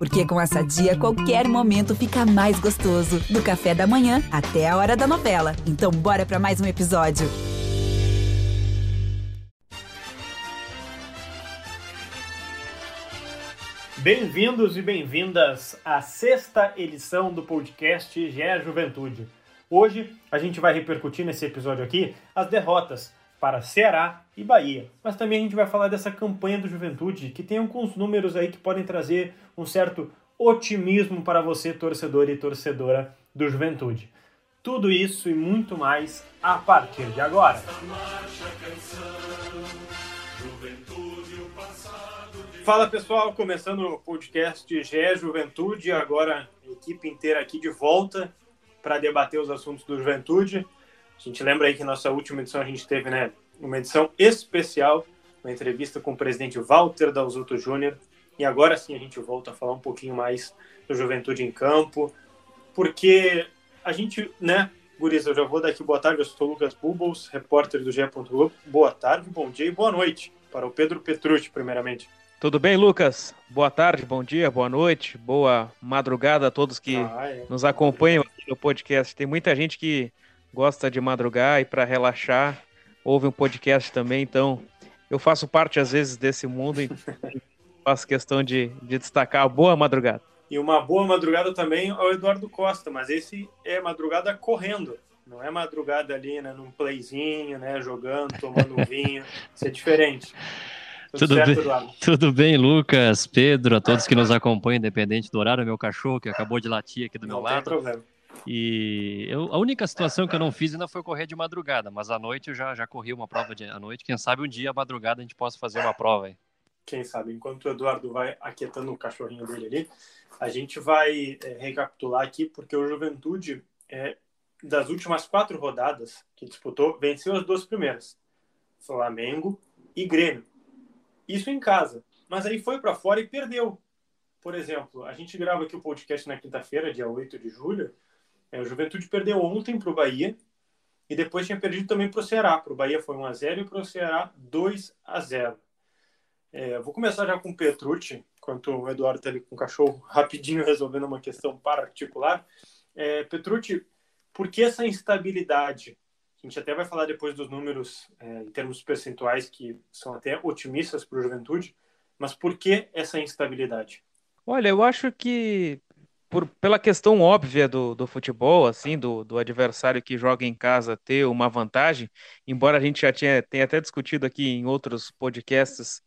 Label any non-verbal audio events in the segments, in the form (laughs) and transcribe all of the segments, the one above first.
Porque com essa dia, qualquer momento fica mais gostoso. Do café da manhã até a hora da novela. Então, bora para mais um episódio. Bem-vindos e bem-vindas à sexta edição do podcast GE Juventude. Hoje a gente vai repercutir nesse episódio aqui as derrotas para Ceará e Bahia. Mas também a gente vai falar dessa campanha do Juventude, que tem alguns números aí que podem trazer um certo otimismo para você, torcedor e torcedora do Juventude. Tudo isso e muito mais a partir de agora. Fala pessoal, começando o podcast GE Juventude, agora a equipe inteira aqui de volta para debater os assuntos do Juventude. A gente lembra aí que nossa última edição a gente teve, né, uma edição especial, uma entrevista com o presidente Walter Dalzuto Júnior. E agora sim a gente volta a falar um pouquinho mais do Juventude em Campo, porque a gente, né, Guris, eu já vou dar aqui boa tarde, eu sou o Lucas Bubbles, repórter do GE. Globo. Boa tarde, bom dia e boa noite para o Pedro Petrucci, primeiramente. Tudo bem, Lucas? Boa tarde, bom dia, boa noite, boa madrugada a todos que ah, é. nos acompanham aqui no podcast. Tem muita gente que gosta de madrugar e para relaxar, ouve um podcast também, então eu faço parte às vezes desse mundo e (laughs) faço questão de, de destacar a boa madrugada. E uma boa madrugada também ao Eduardo Costa, mas esse é madrugada correndo, não é madrugada ali, né, num playzinho, né, jogando, tomando um vinho, (laughs) isso é diferente. Tudo, tudo, certo, bem, tudo bem, Lucas, Pedro, a todos que nos acompanham, independente do horário, meu cachorro que acabou de latir aqui do não meu lado. Não tem problema. E eu, a única situação que eu não fiz ainda foi correr de madrugada, mas à noite eu já, já corri uma prova de à noite. Quem sabe um dia à madrugada a gente possa fazer uma prova aí. Quem sabe, enquanto o Eduardo vai aquietando o cachorrinho dele ali, a gente vai é, recapitular aqui, porque o Juventude, é, das últimas quatro rodadas que disputou, venceu as duas primeiras: Flamengo e Grêmio. Isso em casa. Mas aí foi para fora e perdeu. Por exemplo, a gente grava aqui o podcast na quinta-feira, dia 8 de julho. É, o Juventude perdeu ontem para o Bahia e depois tinha perdido também para o Ceará. Para o Bahia foi 1x0 e para o Ceará 2x0. É, vou começar já com o Petrucci, enquanto o Eduardo está ali com o cachorro (laughs) rapidinho resolvendo uma questão particular. É, Petrucci, por que essa instabilidade? A gente até vai falar depois dos números é, em termos percentuais que são até otimistas para o Juventude, mas por que essa instabilidade? Olha, eu acho que por, pela questão óbvia do, do futebol, assim, do, do adversário que joga em casa ter uma vantagem, embora a gente já tinha, tenha até discutido aqui em outros podcasts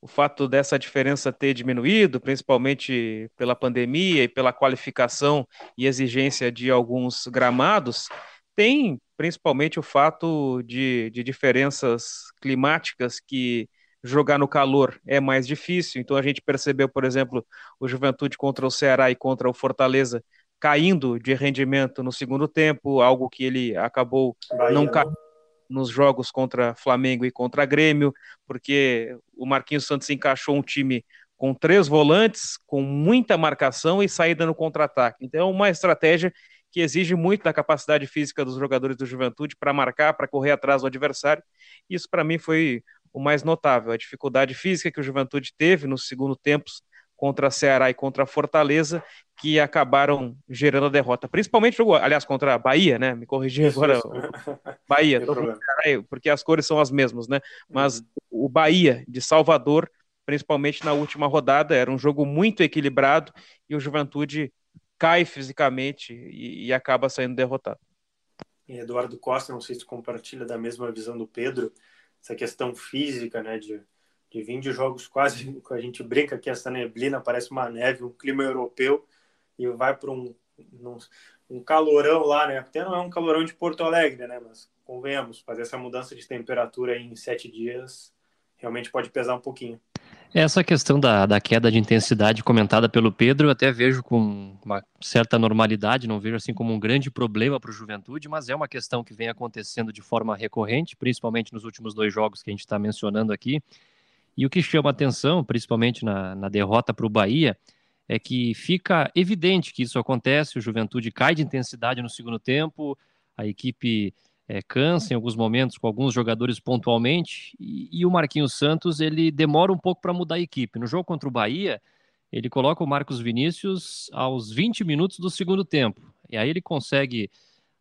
o fato dessa diferença ter diminuído, principalmente pela pandemia e pela qualificação e exigência de alguns gramados, tem principalmente o fato de, de diferenças climáticas que jogar no calor é mais difícil. Então a gente percebeu, por exemplo, o Juventude contra o Ceará e contra o Fortaleza caindo de rendimento no segundo tempo, algo que ele acabou Bahia, não caindo nos jogos contra Flamengo e contra Grêmio, porque o Marquinhos Santos encaixou um time com três volantes, com muita marcação e saída no contra-ataque. Então é uma estratégia que exige muito da capacidade física dos jogadores do Juventude para marcar, para correr atrás do adversário. Isso para mim foi o mais notável, a dificuldade física que o Juventude teve nos segundo tempos contra a Ceará e contra a Fortaleza, que acabaram gerando a derrota. Principalmente, aliás, contra a Bahia, né? Me corrigi agora. (laughs) Bahia, porque as cores são as mesmas, né? Mas uhum. o Bahia de Salvador, principalmente na última rodada, era um jogo muito equilibrado e o Juventude cai fisicamente e, e acaba saindo derrotado. Eduardo Costa, não sei se compartilha da mesma visão do Pedro, essa questão física, né, de, de vir de jogos quase, (laughs) a gente brinca que essa neblina parece uma neve, um clima europeu, e vai para um, um, um, calorão lá, né, até não é um calorão de Porto Alegre, né, mas convenhamos, fazer essa mudança de temperatura em sete dias realmente pode pesar um pouquinho. Essa questão da, da queda de intensidade comentada pelo Pedro, eu até vejo com uma certa normalidade, não vejo assim como um grande problema para o Juventude, mas é uma questão que vem acontecendo de forma recorrente, principalmente nos últimos dois jogos que a gente está mencionando aqui. E o que chama atenção, principalmente na, na derrota para o Bahia, é que fica evidente que isso acontece, o Juventude cai de intensidade no segundo tempo, a equipe é, cansa em alguns momentos com alguns jogadores pontualmente, e, e, o Marquinhos Santos ele demora um pouco para mudar a equipe. No jogo contra o Bahia, ele coloca o Marcos Vinícius aos 20 minutos do segundo tempo. E aí ele consegue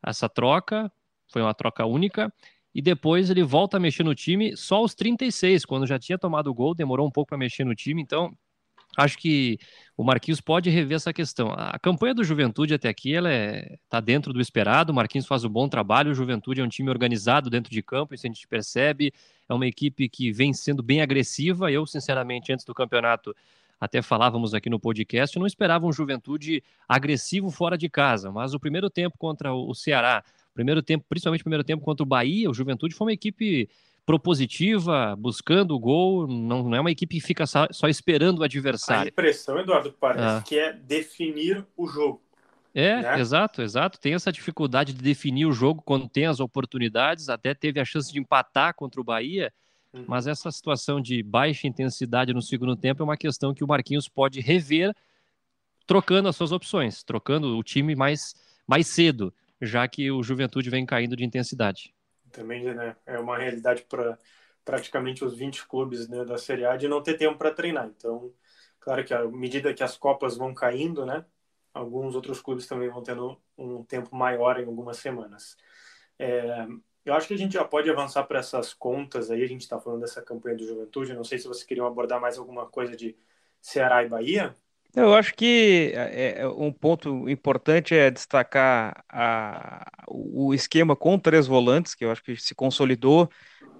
essa troca, foi uma troca única, e depois ele volta a mexer no time só aos 36, quando já tinha tomado o gol, demorou um pouco para mexer no time, então acho que o Marquinhos pode rever essa questão. A campanha do Juventude até aqui ela está é, tá dentro do esperado, o Marquinhos faz um bom trabalho, o Juventude é um time organizado dentro de campo, isso a gente percebe, é uma equipe que vem sendo bem agressiva, eu sinceramente antes do campeonato até falávamos aqui no podcast, não esperava um Juventude agressivo fora de casa, mas o primeiro tempo contra o Ceará, primeiro tempo, principalmente o primeiro tempo contra o Bahia, o Juventude foi uma equipe propositiva, buscando o gol, não, não é uma equipe que fica só, só esperando o adversário. A impressão, Eduardo, parece ah. que é definir o jogo. É, né? exato, exato. Tem essa dificuldade de definir o jogo quando tem as oportunidades, até teve a chance de empatar contra o Bahia, uhum. mas essa situação de baixa intensidade no segundo tempo é uma questão que o Marquinhos pode rever trocando as suas opções, trocando o time mais, mais cedo, já que o Juventude vem caindo de intensidade também né, é uma realidade para praticamente os 20 clubes né, da Série A de não ter tempo para treinar. Então, claro que à medida que as Copas vão caindo, né, alguns outros clubes também vão tendo um tempo maior em algumas semanas. É, eu acho que a gente já pode avançar para essas contas aí. A gente está falando dessa campanha do Juventude. Não sei se vocês queriam abordar mais alguma coisa de Ceará e Bahia. Eu acho que é, é, um ponto importante é destacar a, o esquema com três volantes, que eu acho que se consolidou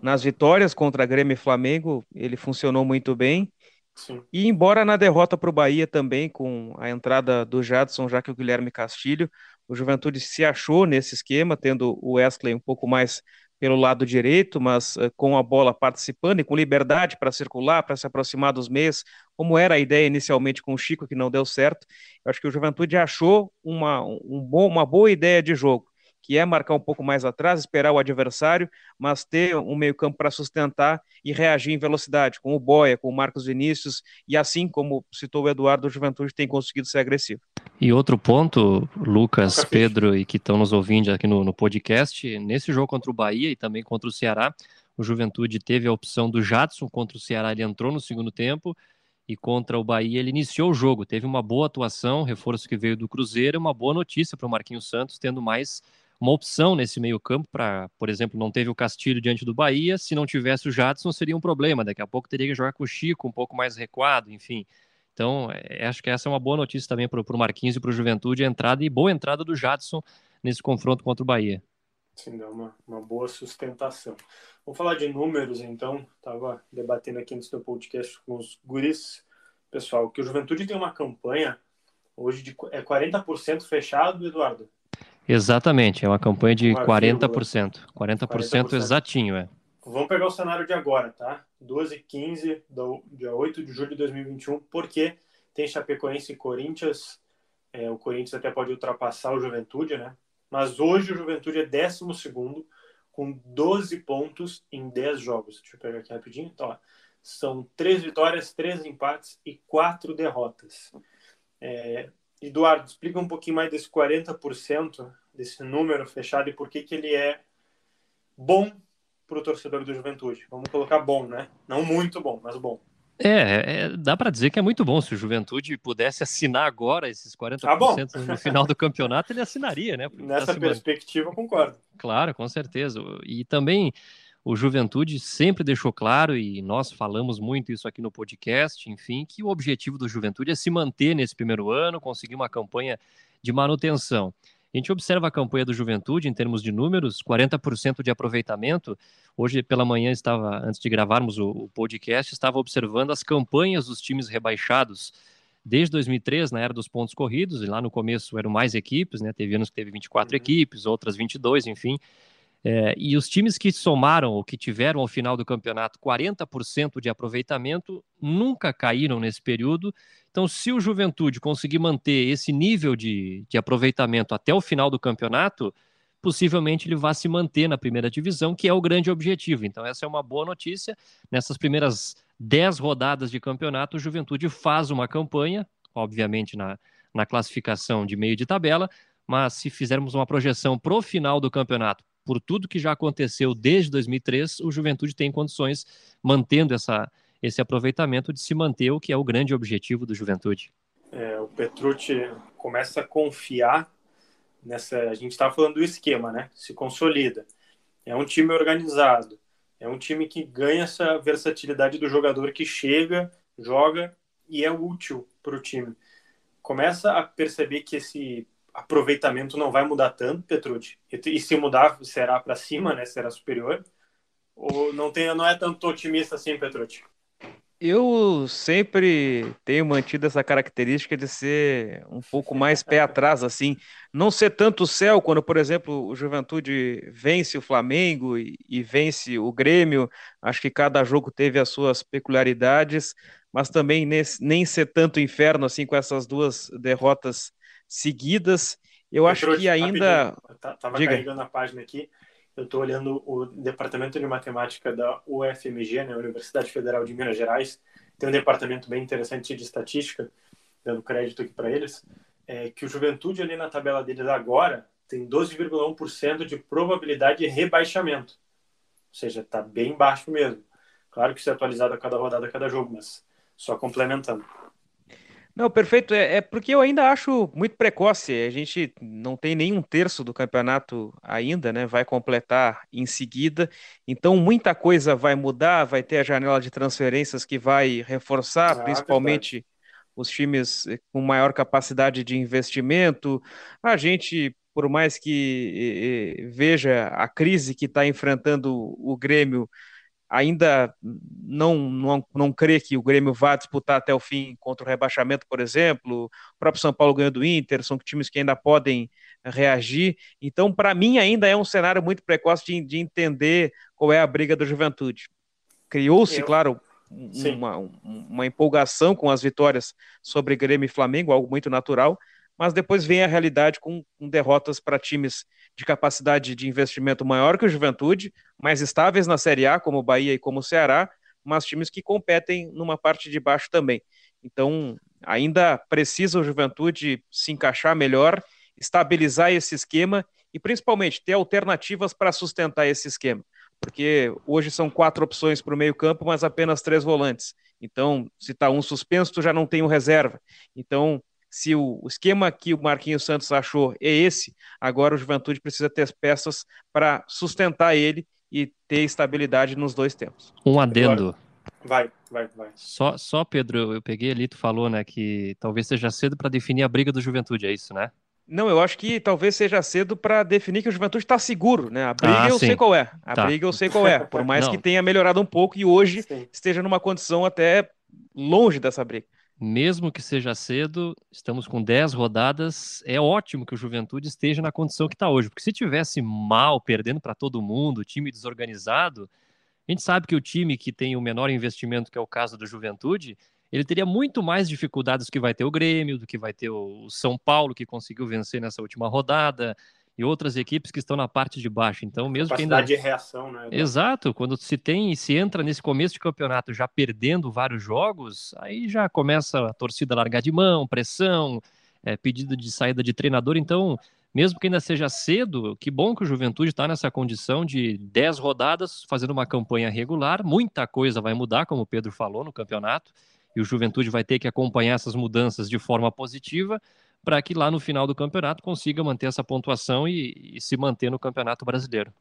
nas vitórias contra Grêmio e Flamengo, ele funcionou muito bem. Sim. E embora na derrota para o Bahia também, com a entrada do Jadson, já que o Guilherme Castilho, o Juventude se achou nesse esquema, tendo o Wesley um pouco mais pelo lado direito, mas uh, com a bola participando e com liberdade para circular, para se aproximar dos meias, como era a ideia inicialmente com o Chico, que não deu certo. Eu acho que o Juventude achou uma, um bom, uma boa ideia de jogo, que é marcar um pouco mais atrás, esperar o adversário, mas ter um meio-campo para sustentar e reagir em velocidade, com o Boia, com o Marcos Vinícius, e assim como citou o Eduardo, o Juventude tem conseguido ser agressivo. E outro ponto, Lucas, Pedro e que estão nos ouvindo aqui no, no podcast, nesse jogo contra o Bahia e também contra o Ceará, o Juventude teve a opção do Jadson contra o Ceará, ele entrou no segundo tempo, e contra o Bahia ele iniciou o jogo, teve uma boa atuação, reforço que veio do Cruzeiro, uma boa notícia para o Marquinhos Santos, tendo mais uma opção nesse meio campo para, por exemplo, não teve o Castilho diante do Bahia, se não tivesse o Jadson seria um problema, daqui a pouco teria que jogar com o Chico um pouco mais recuado, enfim. Então, é, acho que essa é uma boa notícia também para o Marquinhos e para o Juventude, a entrada e boa entrada do Jadson nesse confronto contra o Bahia. Sim, dá uma, uma boa sustentação. Vamos falar de números, então. Estava debatendo aqui antes do podcast com os guris. Pessoal, que o Juventude tem uma campanha hoje de é 40% fechado, Eduardo? Exatamente, é uma campanha de uma 40%. 40%, 40% exatinho, é. Vamos pegar o cenário de agora, tá? 12 e 15 do dia 8 de julho de 2021, porque tem Chapecoense e Corinthians. É, o Corinthians até pode ultrapassar o Juventude, né? Mas hoje o Juventude é 12 com 12 pontos em 10 jogos. Deixa eu pegar aqui rapidinho. Então, ó, são 3 vitórias, 3 empates e 4 derrotas. É, Eduardo, explica um pouquinho mais desse 40%, desse número fechado e por que, que ele é bom para o torcedor do Juventude. Vamos colocar bom, né? Não muito bom, mas bom. É, é dá para dizer que é muito bom. Se o Juventude pudesse assinar agora esses 40% ah, no final do campeonato, ele assinaria, né? Nessa tá perspectiva, concordo. Claro, com certeza. E também o Juventude sempre deixou claro, e nós falamos muito isso aqui no podcast, enfim, que o objetivo do Juventude é se manter nesse primeiro ano, conseguir uma campanha de manutenção. A gente observa a campanha do Juventude em termos de números, 40% de aproveitamento. Hoje pela manhã estava, antes de gravarmos o, o, podcast, estava observando as campanhas dos times rebaixados. Desde 2003, na era dos pontos corridos, e lá no começo eram mais equipes, né? Teve anos que teve 24 uhum. equipes, outras 22, enfim. É, e os times que somaram ou que tiveram ao final do campeonato 40% de aproveitamento nunca caíram nesse período. Então, se o Juventude conseguir manter esse nível de, de aproveitamento até o final do campeonato, possivelmente ele vai se manter na primeira divisão, que é o grande objetivo. Então, essa é uma boa notícia. Nessas primeiras 10 rodadas de campeonato, o Juventude faz uma campanha, obviamente na, na classificação de meio de tabela, mas se fizermos uma projeção para o final do campeonato, por tudo que já aconteceu desde 2003, o Juventude tem condições, mantendo essa, esse aproveitamento de se manter o que é o grande objetivo do Juventude. É, o Petrucci começa a confiar nessa. A gente estava falando do esquema, né? Se consolida. É um time organizado. É um time que ganha essa versatilidade do jogador que chega, joga e é útil para o time. Começa a perceber que esse aproveitamento não vai mudar tanto, Petrucci. E, se mudar, será para cima, né? Será superior. Ou não, tem, não é tanto otimista assim, Petrucci? Eu sempre tenho mantido essa característica de ser um pouco mais pé atrás, assim, não ser tanto o céu quando, por exemplo, o Juventude vence o Flamengo e, e, vence o Grêmio. Acho que cada jogo teve as suas peculiaridades, mas também nesse, nem ser tanto inferno assim com essas duas derrotas seguidas. Eu acho que ainda. Tava Diga. carregando a página aqui eu estou olhando o departamento de matemática da UFMG, né, Universidade Federal de Minas Gerais, tem um departamento bem interessante de estatística, dando crédito aqui para eles, é que o Juventude ali na tabela deles agora tem 12,1% de probabilidade de rebaixamento. Ou seja, está bem baixo mesmo. Claro que isso é atualizado a cada rodada, a cada jogo, mas só complementando. Não, perfeito. É, é, porque eu ainda acho muito precoce. A gente não tem nem um terço do campeonato ainda, né? Vai completar em seguida. Então, muita coisa vai mudar. Vai ter a janela de transferências que vai reforçar, ah, principalmente verdade. os times com maior capacidade de investimento. A gente, por mais que veja a crise que está enfrentando o Grêmio ainda não, não, não crê que o Grêmio vá disputar até o fim contra o rebaixamento, por exemplo. O próprio São Paulo ganhou do Inter, são times que ainda podem reagir. Então, para mim, ainda é um cenário muito precoce de, de entender qual é a briga da juventude. Criou-se, claro, uma, uma empolgação com as vitórias sobre Grêmio e Flamengo, algo muito natural, mas depois vem a realidade com, com derrotas para times de capacidade de investimento maior que o Juventude, mais estáveis na Série A, como o Bahia e como o Ceará, mas times que competem numa parte de baixo também. Então, ainda precisa o Juventude se encaixar melhor, estabilizar esse esquema e principalmente ter alternativas para sustentar esse esquema. Porque hoje são quatro opções para o meio-campo, mas apenas três volantes. Então, se está um suspenso, tu já não tem um reserva. Então, se o, esquema que o Marquinhos Santos achou é esse, agora o Juventude precisa ter peças para sustentar ele e ter estabilidade nos dois tempos. Um adendo. Vai, vai, vai. Só, só Pedro, eu peguei ali, tu falou, né, que talvez seja cedo para definir a briga do Juventude, é isso, né? Não, eu acho que talvez seja cedo para definir que o Juventude está seguro, né? A briga ah, eu sim. sei qual é. A tá. briga eu sei qual é. Por (laughs) mais que tenha melhorado um pouco e hoje sim. esteja numa condição até longe dessa briga mesmo que seja cedo, estamos com 10 rodadas. É ótimo que o Juventude esteja na condição que está hoje, porque se tivesse mal, perdendo para todo mundo, time desorganizado, a gente sabe que o time que tem o menor investimento, que é o caso do Juventude, ele teria muito mais dificuldades que vai ter o Grêmio, do que vai ter o São Paulo, que conseguiu vencer nessa última rodada e outras equipes que estão na parte de baixo. Então, mesmo que ainda. de reação, né? Exato. Quando se tem, se entra nesse começo de campeonato já perdendo vários jogos, aí já começa a torcida a largar de mão, pressão, é, pedido de saída de treinador. Então, mesmo que ainda seja cedo, que bom que o Juventude está nessa condição de 10 rodadas, fazendo uma campanha regular. Muita coisa vai mudar, como o Pedro falou, no campeonato. E o Juventude vai ter que acompanhar essas mudanças de forma positiva para que lá no final do campeonato consiga manter essa pontuação e, e se manter no campeonato brasileiro.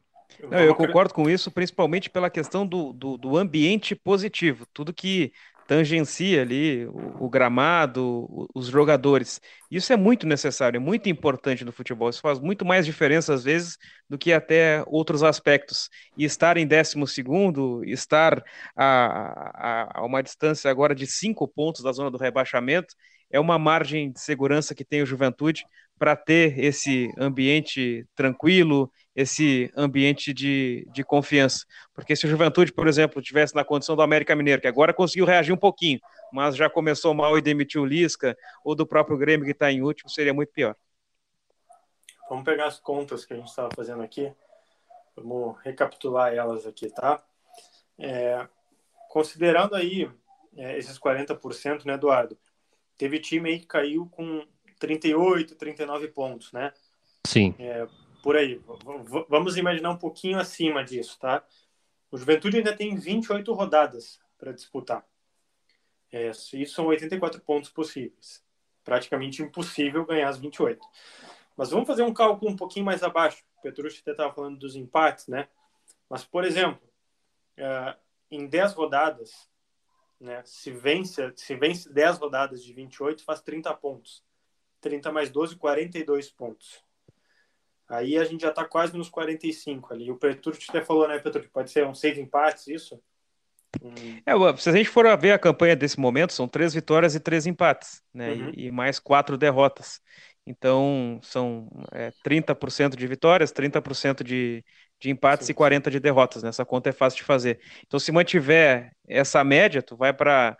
Não, eu concordo com isso, principalmente pela questão do, do, do ambiente positivo. Tudo que tangencia ali o, o, gramado, os jogadores. Isso é muito necessário, é muito importante no futebol. Isso faz muito mais diferença, às vezes, do que até outros aspectos. E estar em décimo segundo, estar a, a, a uma distância agora de cinco pontos da zona do rebaixamento, é uma margem de segurança que tem o Juventude para ter esse ambiente tranquilo, esse ambiente de, de confiança. Porque se o Juventude, por exemplo, tivesse na condição do América Mineiro, que agora conseguiu reagir um pouquinho, mas já começou mal e demitiu o Lisca, ou do próprio Grêmio que está em último, seria muito pior. Vamos pegar as contas que a gente estava fazendo aqui, vamos recapitular elas aqui, tá? É, considerando aí é, esses 40%, né, Eduardo? Teve time aí que caiu com 38, 39 pontos, né? Sim. É, por aí. vamos imaginar um pouquinho acima disso, tá? O Juventude ainda tem 28 rodadas para disputar. É, isso são 84 pontos possíveis. Praticamente impossível ganhar as 28. Mas vamos fazer um cálculo um pouquinho mais abaixo. O Petrucci até estava falando dos empates, né? Mas, por exemplo, uh, em 10 rodadas, né, se, vence, se vence 10 rodadas de 28, faz 30 pontos. 30 mais 12, 42 pontos. Aí a gente já está quase nos 45 ali. O Petrucci até falou, né, Petrucci, pode ser uns seis empates, isso? É, se a gente for ver a campanha desse momento, são três vitórias e três empates, né? Uhum. E, e, mais quatro derrotas. Então, são é, 30% de vitórias, 30% de, de empates Sim. e 40% de derrotas. Né? Essa conta é fácil de fazer. Então, se mantiver essa média, tu vai para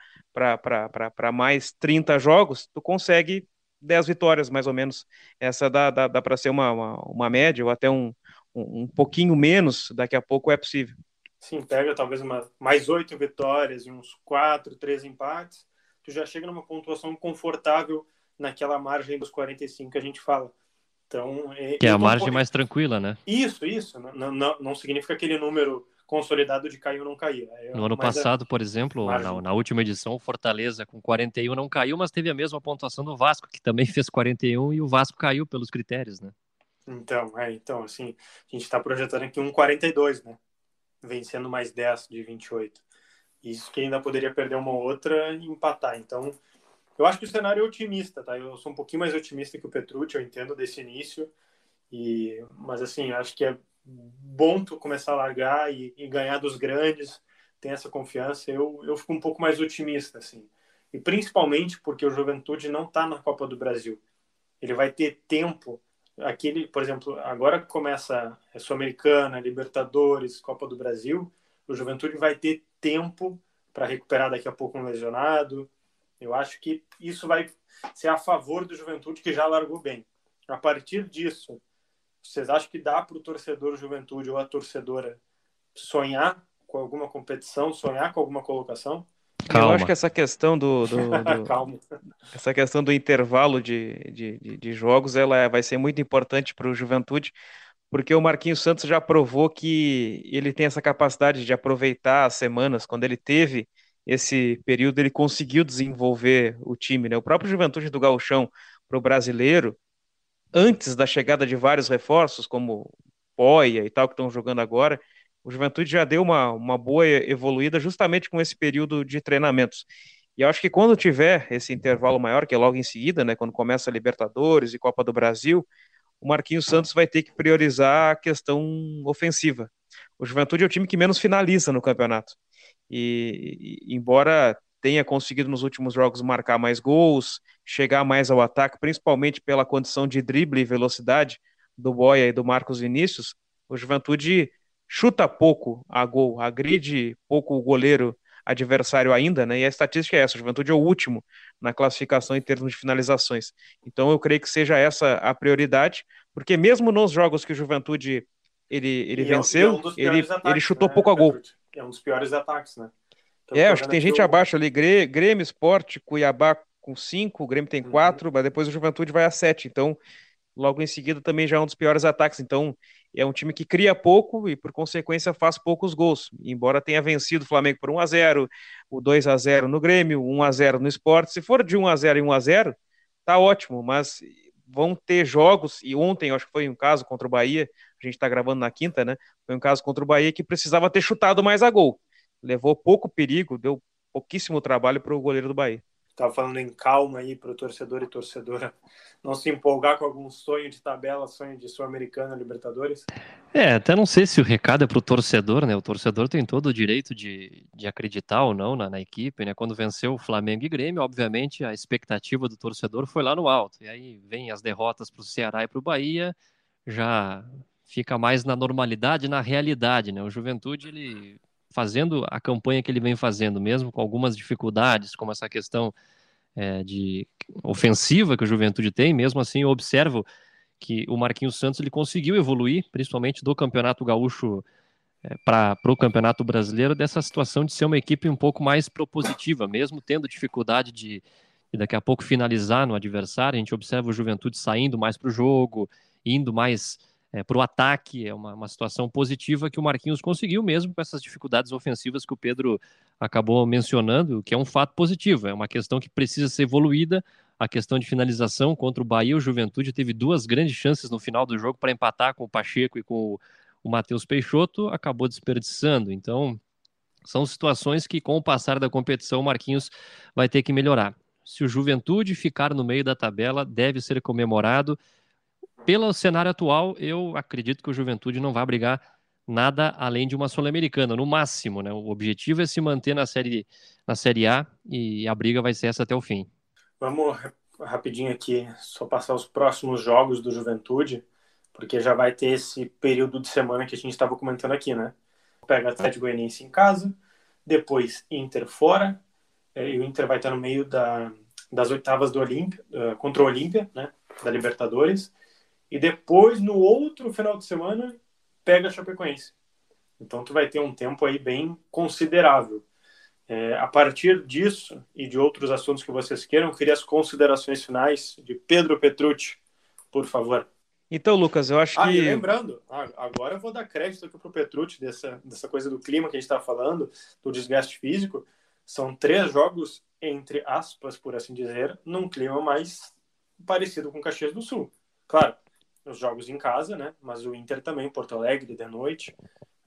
mais 30 jogos, tu consegue 10 vitórias, mais ou menos. Essa dá, dá, dá para ser uma, uma, uma, média, ou até um, um, um pouquinho menos, daqui a pouco é possível. Sim, pega talvez uma, mais oito vitórias e uns quatro, três empates, tu já chega numa pontuação confortável naquela margem dos 45 que a gente fala. Então, é, que é a margem mais tranquila, né? Isso, isso. Não, não, não significa aquele número consolidado de cair ou não cair. É, no ano é passado, por exemplo, na, na, última edição, o Fortaleza com 41 não caiu, mas teve a mesma pontuação do Vasco, que também (laughs) fez 41 e o Vasco caiu pelos critérios, né? Então, é, então assim, a gente está projetando aqui um 42, né? Vencendo mais 10 de 28. Isso que ainda poderia perder uma outra e empatar. Então, eu acho que o cenário é otimista, tá? Eu sou um pouquinho mais otimista que o Petrucci, eu entendo desse início. E, mas assim, acho que é bom tu começar a largar e, e ganhar dos grandes, tem essa confiança. Eu, eu fico um pouco mais otimista, assim. E principalmente porque o Juventude não está na Copa do Brasil. Ele vai ter tempo. Aquele, por exemplo, agora que começa a Sul-Americana, Libertadores, Copa do Brasil, o Juventude vai ter tempo para recuperar daqui a pouco um lesionado, eu acho que isso vai ser a favor do Juventude, que já largou bem. A partir disso, vocês acham que dá para o torcedor Juventude ou a torcedora sonhar com alguma competição, sonhar com alguma colocação? Calma. Eu acho que essa questão do, do, (laughs) do essa questão do intervalo de, de, de jogos, ela vai ser muito importante para o Juventude, porque o Marquinhos Santos já provou que ele tem essa capacidade de aproveitar as semanas, quando ele teve esse período ele conseguiu desenvolver o time, né? O próprio Juventude do Gauchão para o brasileiro, antes da chegada de vários reforços, como Poia e tal, que estão jogando agora, o Juventude já deu uma, uma boa evoluída justamente com esse período de treinamentos. E eu acho que quando tiver esse intervalo maior, que é logo em seguida, né, quando começa a Libertadores e Copa do Brasil, o Marquinhos Santos vai ter que priorizar a questão ofensiva. O Juventude é o time que menos finaliza no campeonato. E, e, embora tenha conseguido nos últimos jogos marcar mais gols, chegar mais ao ataque, principalmente pela condição de drible e velocidade do Boia e do Marcos Vinícius, o Juventude chuta pouco a gol, agride pouco o goleiro adversário ainda, né? E a estatística é essa: o Juventude é o último na classificação em termos de finalizações. Então eu creio que seja essa a prioridade, porque mesmo nos jogos que o Juventude ele, ele e venceu, é um ele, ataques, ele chutou né, pouco a gol é um dos piores ataques, né? Então, é, acho que tem gente eu... abaixo ali, Grêmio, Esporte, Cuiabá com 5, o Grêmio tem 4, uhum. mas depois o Juventude vai a 7, então logo em seguida também já é um dos piores ataques, então é um time que cria pouco e por consequência faz poucos gols, embora tenha vencido o Flamengo por 1 a 0 o 2 a 0 no Grêmio, 1 a 0 no Esporte, se for de 1 a 0 e 1 a 0 tá ótimo, mas vão ter jogos, e ontem acho que foi um caso contra o Bahia, a gente está gravando na quinta, né? Foi um caso contra o Bahia que precisava ter chutado mais a gol. Levou pouco perigo, deu pouquíssimo trabalho para o goleiro do Bahia. Estava falando em calma aí para o torcedor e torcedora (laughs) não se empolgar com algum sonho de tabela, sonho de Sul-Americana, Libertadores? É, até não sei se o recado é para o torcedor, né? O torcedor tem todo o direito de, de acreditar ou não na, na, equipe, né? Quando venceu o Flamengo e Grêmio, obviamente a expectativa do torcedor foi lá no alto. E aí vem as derrotas para o Ceará e para o Bahia, já fica mais na normalidade, na realidade, né? O Juventude, ele fazendo a campanha que ele vem fazendo, mesmo com algumas dificuldades, como essa questão é, de ofensiva que o Juventude tem, mesmo assim eu observo que o Marquinhos Santos ele conseguiu evoluir, principalmente do Campeonato Gaúcho é, para o Campeonato Brasileiro, dessa situação de ser uma equipe um pouco mais propositiva, mesmo tendo dificuldade de, de daqui a pouco finalizar no adversário. A gente observa o Juventude saindo mais para o jogo, indo mais é, para o ataque, é uma, uma situação positiva que o Marquinhos conseguiu, mesmo com essas dificuldades ofensivas que o Pedro acabou mencionando, que é um fato positivo, é uma questão que precisa ser evoluída. A questão de finalização contra o Bahia, o Juventude teve duas grandes chances no final do jogo para empatar com o Pacheco e com o, o Matheus Peixoto, acabou desperdiçando. Então, são situações que, com o passar da competição, o Marquinhos vai ter que melhorar. Se o Juventude ficar no meio da tabela, deve ser comemorado. Pelo cenário atual, eu acredito que o Juventude não vai brigar nada além de uma Sul-Americana, no máximo, né? O objetivo é se manter na série, na série A e a briga vai ser essa até o fim. Vamos rapidinho aqui, só passar os próximos jogos do Juventude, porque já vai ter esse período de semana que a gente estava comentando aqui, né? Pega Atlético Goianiense em casa, depois Inter fora, é, e o Inter vai estar no meio da, das oitavas do Olímpia, uh, contra o Olímpia, né? Da Libertadores, e depois no outro final de semana pega a Chapecoense. Então tu vai ter um tempo aí bem considerável. É, a partir disso e de outros assuntos que vocês queiram, eu queria as considerações finais de Pedro Petrucci, por favor. Então, Lucas, eu acho ah, que. E lembrando, agora eu vou dar crédito aqui para o Petrucci dessa, dessa coisa do clima que a gente está falando, do desgaste físico. São três jogos, entre aspas, por assim dizer, num clima mais parecido com Caxias do Sul. Claro, os jogos em casa, né? Mas o Inter também, Porto Alegre, de noite.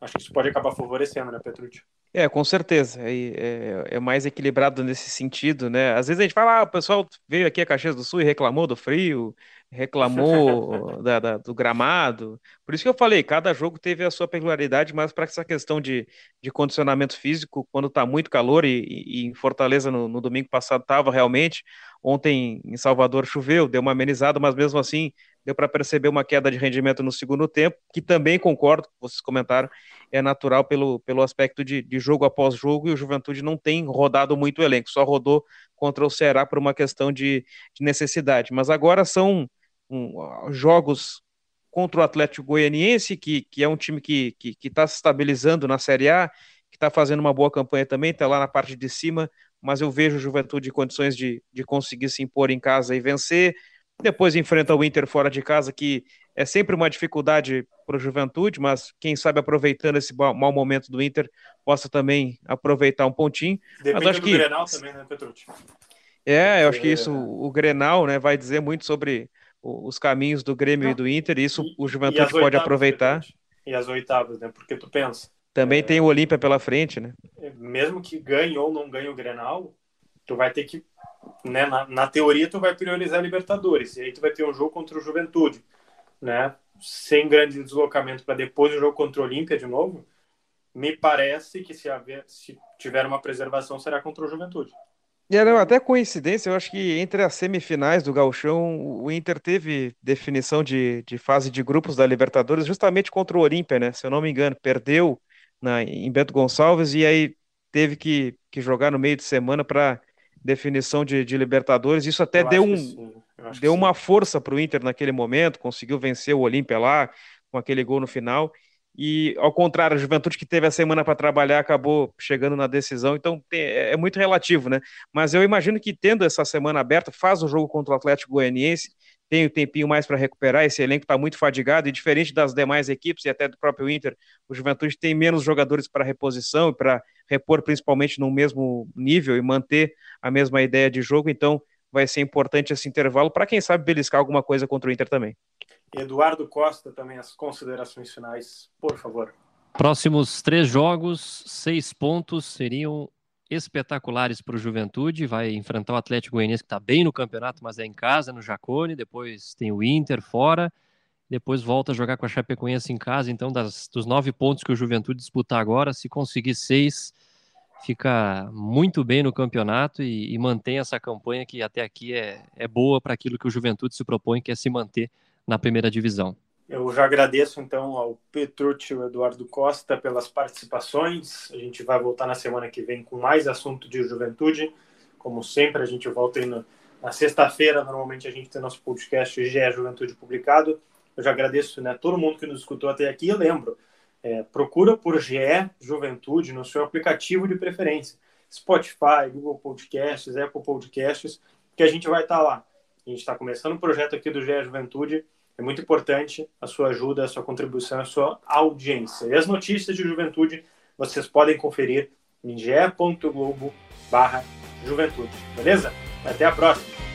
Acho que isso pode acabar favorecendo, né, Petrucci? É, com certeza. É, é, é, mais equilibrado nesse sentido, né? Às vezes a gente fala, ah, o pessoal veio aqui a Caxias do Sul e reclamou do frio, reclamou (laughs) da, da, do gramado. Por isso que eu falei, cada jogo teve a sua peculiaridade, mas para essa questão de, de condicionamento físico, quando está muito calor, e, e, em Fortaleza no, no domingo passado estava realmente, ontem em Salvador choveu, deu uma amenizada, mas mesmo assim deu para perceber uma queda de rendimento no segundo tempo, que também concordo, vocês comentaram, é natural pelo, pelo aspecto de, de jogo após jogo, e o Juventude não tem rodado muito o elenco, só rodou contra o Ceará por uma questão de, de necessidade. Mas agora são um, jogos contra o Atlético Goianiense, que, que é um time que está que, que tá se estabilizando na Série A, que está fazendo uma boa campanha também, está lá na parte de cima, mas eu vejo o Juventude em condições de, de conseguir se impor em casa e vencer. Depois enfrenta o Inter fora de casa, que é sempre uma dificuldade para o Juventude, mas quem sabe aproveitando esse mau momento do Inter, possa também aproveitar um pontinho. Depende mas acho do que... Grenal também, né, Petrucci? É, eu acho que isso, o Grenal, né, vai dizer muito sobre os caminhos do Grêmio Não. e do Inter, e isso e, o Juventude pode oitavas, aproveitar. E as oitavas, né, porque tu pensa. Também é... tem o Olímpia pela frente, né? Mesmo que ganhe ou não ganhe o Grenal, tu vai ter que né, na, na, teoria tu vai priorizar a Libertadores e aí tu vai ter um jogo contra o Juventude, né, sem grande deslocamento para depois o jogo contra o Olímpia de novo. Me parece que se, haver, se tiver uma preservação será contra o Juventude. É, não, até coincidência, eu acho que entre as semifinais do Gauchão, o Inter teve definição de, de fase de grupos da Libertadores justamente contra o Olímpia, né? Se eu não me engano, perdeu na, em Bento Gonçalves e aí teve que, que jogar no meio de semana para definição de, de, Libertadores. Isso até eu deu, um, deu uma força para o Inter naquele momento, conseguiu vencer o Olímpia lá com aquele gol no final. E ao contrário, a Juventude que teve a semana para trabalhar acabou chegando na decisão, então é, é muito relativo, né? Mas eu imagino que tendo essa semana aberta, faz o jogo contra o Atlético Goianiense, tem o um tempinho mais para recuperar, esse elenco está muito fadigado, e diferente das demais equipes e até do próprio Inter, o Juventude tem menos jogadores para reposição e para repor principalmente no mesmo nível e manter a mesma ideia de jogo, então vai ser importante esse intervalo para quem sabe beliscar alguma coisa contra o Inter também. Eduardo Costa, também as considerações finais, por favor. Próximos três jogos, seis pontos seriam espetaculares para o Juventude. Vai enfrentar o Atlético Goianiense, que está bem no campeonato, mas é em casa, no Jacone. Depois tem o Inter fora. Depois volta a jogar com a Chapecoense em casa. Então, das, dos nove pontos que o Juventude disputar agora, se conseguir seis, fica muito bem no campeonato e, e mantém essa campanha que até aqui é, é boa para aquilo que o Juventude se propõe, que é se manter na primeira divisão. Eu já agradeço então ao Petrucci e ao Eduardo Costa pelas participações. A gente vai voltar na semana que vem com mais assunto de juventude. Como sempre, a gente volta aí na sexta-feira. Normalmente a gente tem nosso podcast GE Juventude publicado. Eu já agradeço né, todo mundo que nos escutou até aqui. Eu lembro, é, procura por GE Juventude no seu aplicativo de preferência. Spotify, Google Podcasts, Apple Podcasts, que a gente vai estar lá. A gente está começando o um projeto aqui do GE Juventude é muito importante a sua ajuda, a sua contribuição, a sua audiência. E as notícias de juventude vocês podem conferir em ge.globo barra juventude. Beleza? Até a próxima!